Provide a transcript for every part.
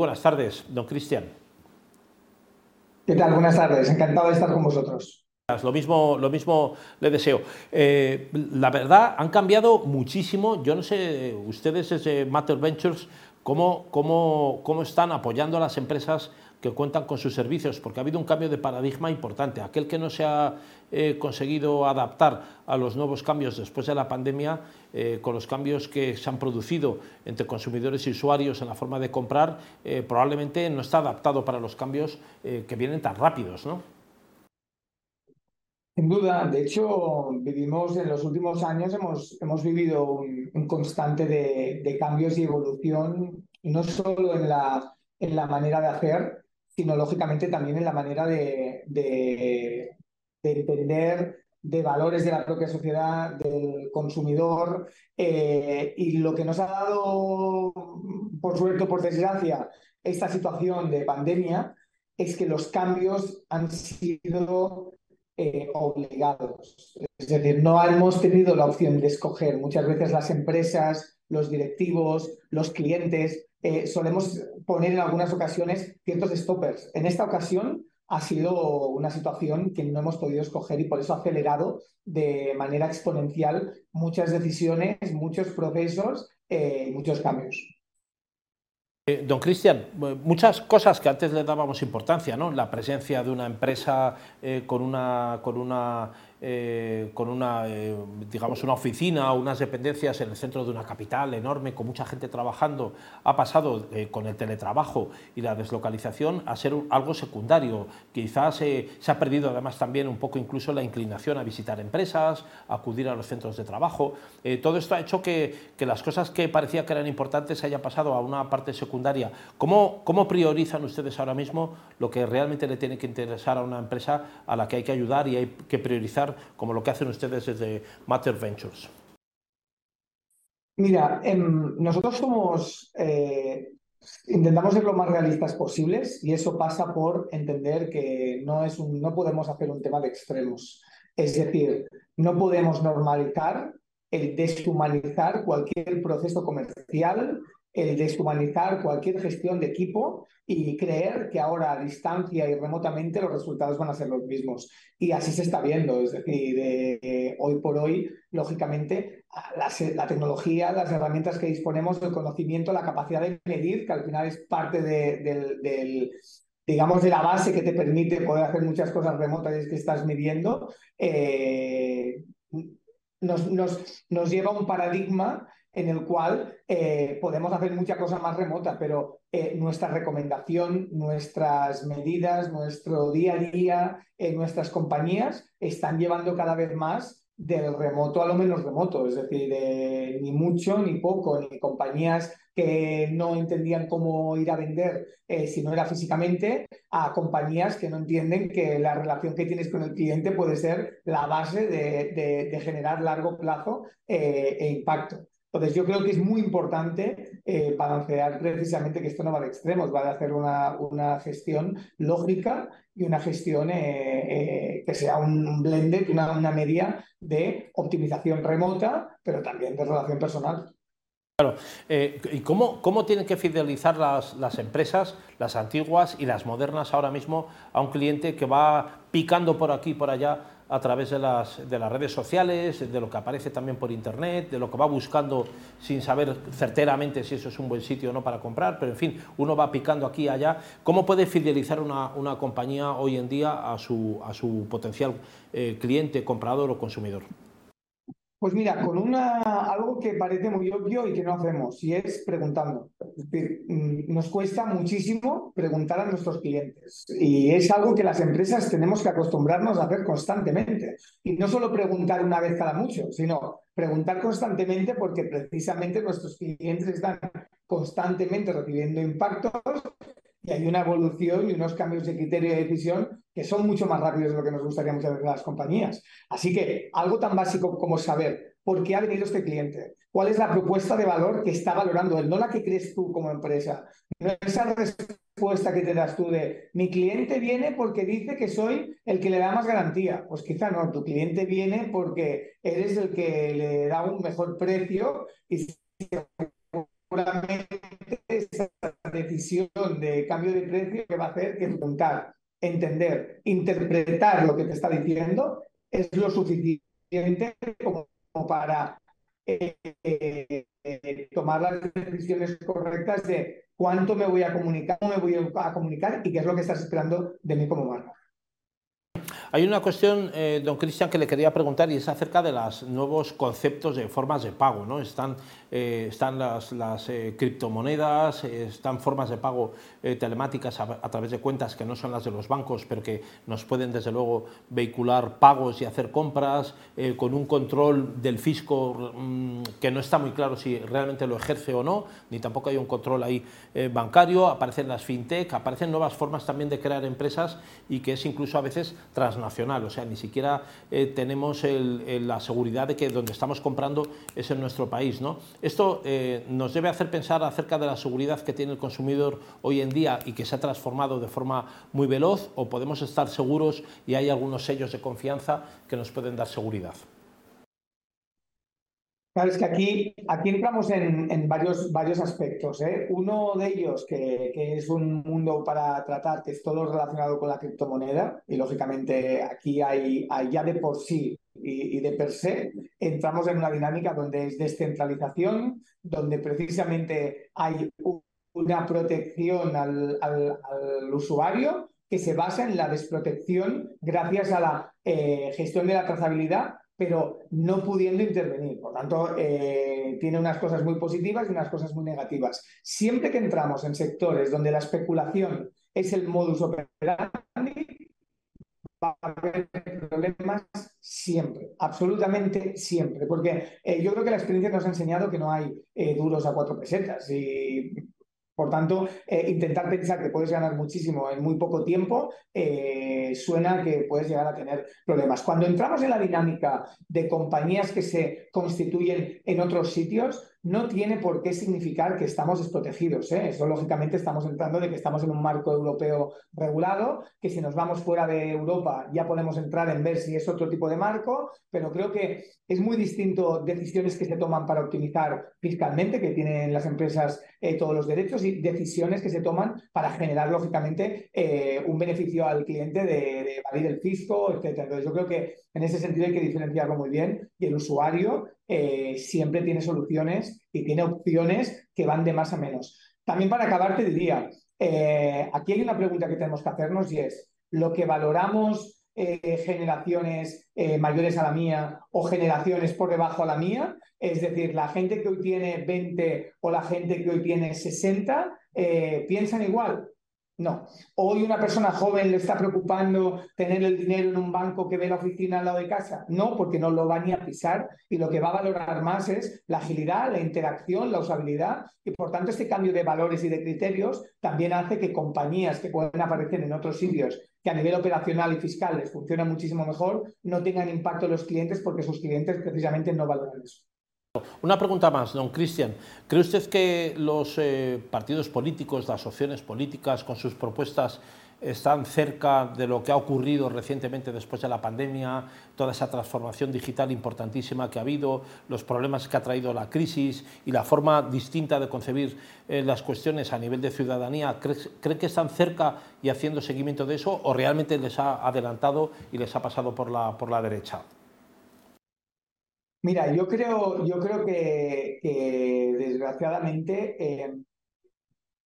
Buenas tardes, don Cristian. ¿Qué tal? Buenas tardes, encantado de estar con vosotros. Lo mismo, lo mismo le deseo. Eh, la verdad, han cambiado muchísimo. Yo no sé, ustedes desde Matter Ventures, cómo, cómo, cómo están apoyando a las empresas que cuentan con sus servicios, porque ha habido un cambio de paradigma importante. Aquel que no se ha eh, conseguido adaptar a los nuevos cambios después de la pandemia, eh, con los cambios que se han producido entre consumidores y usuarios en la forma de comprar, eh, probablemente no está adaptado para los cambios que vienen tan rápidos, ¿no? Sin duda, de hecho, vivimos en los últimos años, hemos, hemos vivido un, constante de, de, cambios y evolución, no solo en la, en la manera de hacer, sino lógicamente también en la manera de, entender de valores de la propia sociedad, del consumidor, eh, y lo que nos ha dado, por suerte o por desgracia, esta situación de pandemia es que los cambios han sido eh, obligados. Es decir, no hemos tenido la opción de escoger. Muchas veces las empresas, los directivos, los clientes eh, solemos poner en algunas ocasiones ciertos stoppers. En esta ocasión ha sido una situación que no hemos podido escoger y por eso ha acelerado de manera exponencial muchas decisiones, muchos procesos eh, y muchos cambios. Eh, don Cristian, muchas cosas que antes le dábamos importancia, ¿no? La presencia de una empresa con una, con una eh, con una, eh, digamos, una oficina unas dependencias en el centro de una capital enorme, con mucha gente trabajando, ha pasado eh, con el teletrabajo y la deslocalización a ser algo secundario. Quizás se ha perdido además también un poco incluso la inclinación a visitar empresas, a acudir a los centros de trabajo. todo esto ha hecho que, que, las cosas que parecía que eran importantes hayan pasado a una parte secundaria. ¿Cómo, ¿Cómo priorizan ustedes ahora mismo lo que realmente le tiene que interesar a una empresa a la que hay que ayudar y hay que priorizar como lo que hacen ustedes desde Matter Ventures? Mira, em, nosotros somos, eh, intentamos ser lo más realistas posibles y eso pasa por entender que no, es no podemos hacer un tema de extremos. Es decir, no podemos normalizar el deshumanizar cualquier proceso comercial el deshumanizar cualquier gestión de equipo y creer que ahora a distancia y remotamente los resultados van a ser los mismos. Y así se está viendo, es decir, hoy por hoy, lógicamente, la, tecnología, las herramientas que disponemos, el conocimiento, la capacidad de medir, que al final es parte del, digamos, de la base que te permite poder hacer muchas cosas remotas que estás midiendo, eh, nos, nos, nos lleva a un paradigma en el cual eh, podemos hacer muchas cosas más remotas, pero eh, nuestra recomendación, nuestras medidas, nuestro día a día, en nuestras compañías están llevando cada vez más del remoto a lo menos remoto, es decir, ni mucho ni poco, ni compañías que no entendían cómo ir a vender eh, si no era físicamente, a compañías que no entienden que la relación que tienes con el cliente puede ser la base de, generar largo plazo e impacto. Entonces, yo creo que es muy importante eh, balancear precisamente que esto no va de extremos, va de hacer una, una gestión lógica y una gestión eh, eh, que sea un blended, una, una media de optimización remota, pero también de relación personal. Claro, ¿y cómo, cómo, tienen que fidelizar las, las, empresas, las antiguas y las modernas ahora mismo, a un cliente que va picando por aquí y por allá a través de las, de las redes sociales, de lo que aparece también por internet, de lo que va buscando sin saber certeramente si eso es un buen sitio o no para comprar, pero en fin, uno va picando aquí y allá. ¿Cómo puede fidelizar una, una compañía hoy en día a su, a su potencial eh, cliente, comprador o consumidor? Pues mira, con una, algo que parece muy obvio y que no hacemos, y es preguntando. Mm, nos cuesta muchísimo preguntar a nuestros clientes. Y es algo que las empresas tenemos que acostumbrarnos a hacer constantemente. Y no solo preguntar una vez cada mucho, sino preguntar constantemente porque precisamente nuestros clientes están constantemente recibiendo impactos y hay una evolución y unos cambios de criterio de decisión que son mucho más rápidos de lo que nos gustaría muchas veces las compañías. Así que algo tan básico como saber por qué ha venido este cliente, cuál es la propuesta de valor que está valorando él, no la que crees tú como empresa, no esa respuesta que te das tú de mi cliente viene porque dice que soy el que le da más garantía. Pues quizá no, tu cliente viene porque eres el que le da un mejor precio y seguramente decisión de cambio de precio que va a hacer que preguntar, entender, interpretar lo que te está diciendo es lo suficiente como, para eh, eh, tomar las decisiones correctas de cuánto me voy a comunicar, cómo me voy a comunicar y qué es lo que estás esperando de mí como marca. Hay una cuestión, eh, don Cristian, que le quería preguntar y es acerca de los nuevos conceptos de formas de pago. ¿no? Están, eh, están las, las eh, criptomonedas, están formas de pago telemáticas a, través de cuentas que no son las de los bancos, pero que nos pueden desde luego vehicular pagos y hacer compras con un control del fisco mm, que no está muy claro si realmente lo ejerce o no, ni tampoco hay un control ahí bancario. Aparecen las fintech, aparecen nuevas formas también de crear empresas y que es incluso a veces tras nacional, o sea, ni siquiera eh, tenemos la seguridad de que donde estamos comprando es en nuestro país. ¿no? Esto eh, nos debe hacer pensar acerca de la seguridad que tiene el consumidor hoy en día y que se ha transformado de forma muy veloz, o podemos estar seguros y hay algunos sellos de confianza que nos pueden dar seguridad. Claro, es que aquí, aquí entramos en, varios, varios aspectos. ¿eh? Uno de ellos, que, es un mundo para tratar, que es todo relacionado con la criptomoneda, y lógicamente aquí hay, ya de por sí y, de per se, entramos en una dinámica donde es descentralización, donde precisamente hay una protección al, usuario que se basa en la desprotección gracias a la eh, gestión de la trazabilidad pero no pudiendo intervenir. Por tanto, eh, tiene unas cosas muy positivas y unas cosas muy negativas. Siempre que entramos en sectores donde la especulación es el modus operandi, va a haber problemas siempre, absolutamente siempre, porque eh, yo creo que la experiencia nos ha enseñado que no hay eh, duros a cuatro pesetas por tanto, eh, intentar pensar que puedes ganar muchísimo en muy poco tiempo eh, suena que puedes llegar a tener problemas. Cuando entramos en la dinámica de compañías que se constituyen en otros sitios, no tiene por qué significar que estamos desprotegidos. ¿eh? Eso, lógicamente, estamos entrando de que estamos en un marco europeo regulado, que si nos vamos fuera de Europa ya podemos entrar en ver si es otro tipo de marco, pero creo que es muy distinto decisiones que se toman para optimizar fiscalmente, que tienen las empresas eh, todos los derechos, y decisiones que se toman para generar, lógicamente, eh, un beneficio al cliente de, de el fisco, etc. Entonces, yo creo que en ese sentido hay que diferenciarlo muy bien y el usuario eh, siempre tiene soluciones y tiene opciones que van de más a menos. También para acabar te diría, eh, aquí hay una pregunta que tenemos que hacernos y es, ¿lo que valoramos eh, generaciones mayores a la mía o generaciones por debajo a la mía? Es decir, la gente que hoy tiene 20 o la gente que hoy tiene 60, ¿piensan igual? No. Hoy una persona joven le está preocupando tener el dinero en un banco que ve la oficina al lado de casa. No, porque no lo va ni a pisar y lo que va a valorar más es la agilidad, la interacción, la usabilidad y por tanto este cambio de valores y de criterios también hace que compañías que pueden aparecer en otros sitios que a nivel operacional y fiscal les funcionan muchísimo mejor no tengan impacto en los clientes porque sus clientes precisamente no valoran eso. Una pregunta más, don Cristian. ¿Cree usted que los eh, partidos políticos, las opciones políticas, con sus propuestas, están cerca de lo que ha ocurrido recientemente después de la pandemia, toda esa transformación digital importantísima que ha habido, los problemas que ha traído la crisis y la forma distinta de concebir eh, las cuestiones a nivel de ciudadanía? ¿Cree, que están cerca y haciendo seguimiento de eso o realmente les ha adelantado y les ha pasado por la, por la derecha? Mira, yo creo, yo creo que, desgraciadamente eh,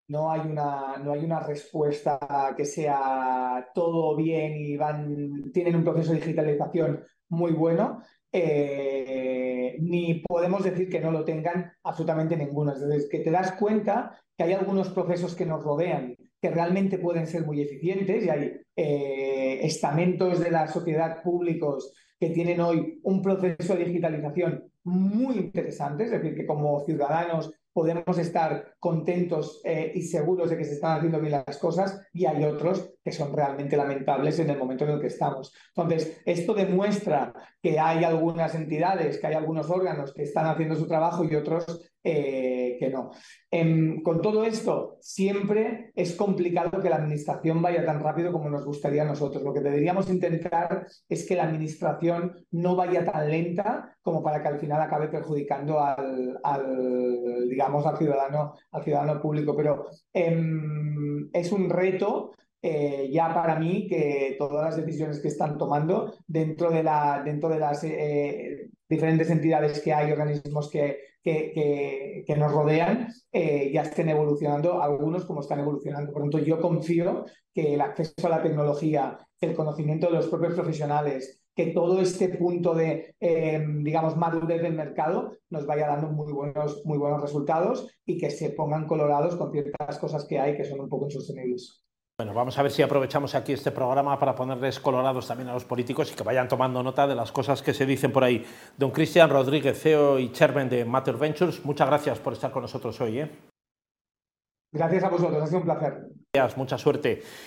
no, hay una, no hay una respuesta que sea todo bien y van, tienen un proceso de digitalización muy bueno, eh, ni podemos decir que no lo tengan absolutamente ninguno. Es que te das cuenta que hay algunos procesos que nos rodean que realmente pueden ser muy eficientes y hay eh, estamentos de la sociedad públicos que tienen hoy un proceso de digitalización muy interesante, es decir, que como ciudadanos podemos estar contentos eh, y seguros de que se están haciendo bien las cosas y hay otros que son realmente lamentables en el momento en el que estamos. Entonces, esto demuestra que hay algunas entidades, que hay algunos órganos que están haciendo su trabajo y otros eh, que, no. Em, con todo esto, siempre es complicado que la administración vaya tan rápido como nos gustaría a nosotros. Lo que deberíamos intentar es que la administración no vaya tan lenta como para que al final acabe perjudicando al, digamos, al ciudadano, al ciudadano público. Pero em, es un reto eh, ya para mí que todas las decisiones que están tomando dentro de, las eh, diferentes entidades que hay, organismos que, nos rodean, eh, ya estén evolucionando, algunos como están evolucionando. Por lo tanto, yo confío que el acceso a la tecnología, el conocimiento de los propios profesionales, que todo este punto de, digamos, madurez del mercado nos vaya dando muy buenos, muy buenos resultados y que se pongan colorados con ciertas cosas que hay que son un poco insostenibles. Bueno, vamos a ver si aprovechamos aquí este programa para ponerles colorados también a los políticos y que vayan tomando nota de las cosas que se dicen por ahí. Don Cristian Rodríguez, CEO y Chairman de Matter Ventures, muchas gracias por estar con nosotros hoy. ¿eh? Gracias a vosotros, ha sido un placer. Gracias, mucha suerte.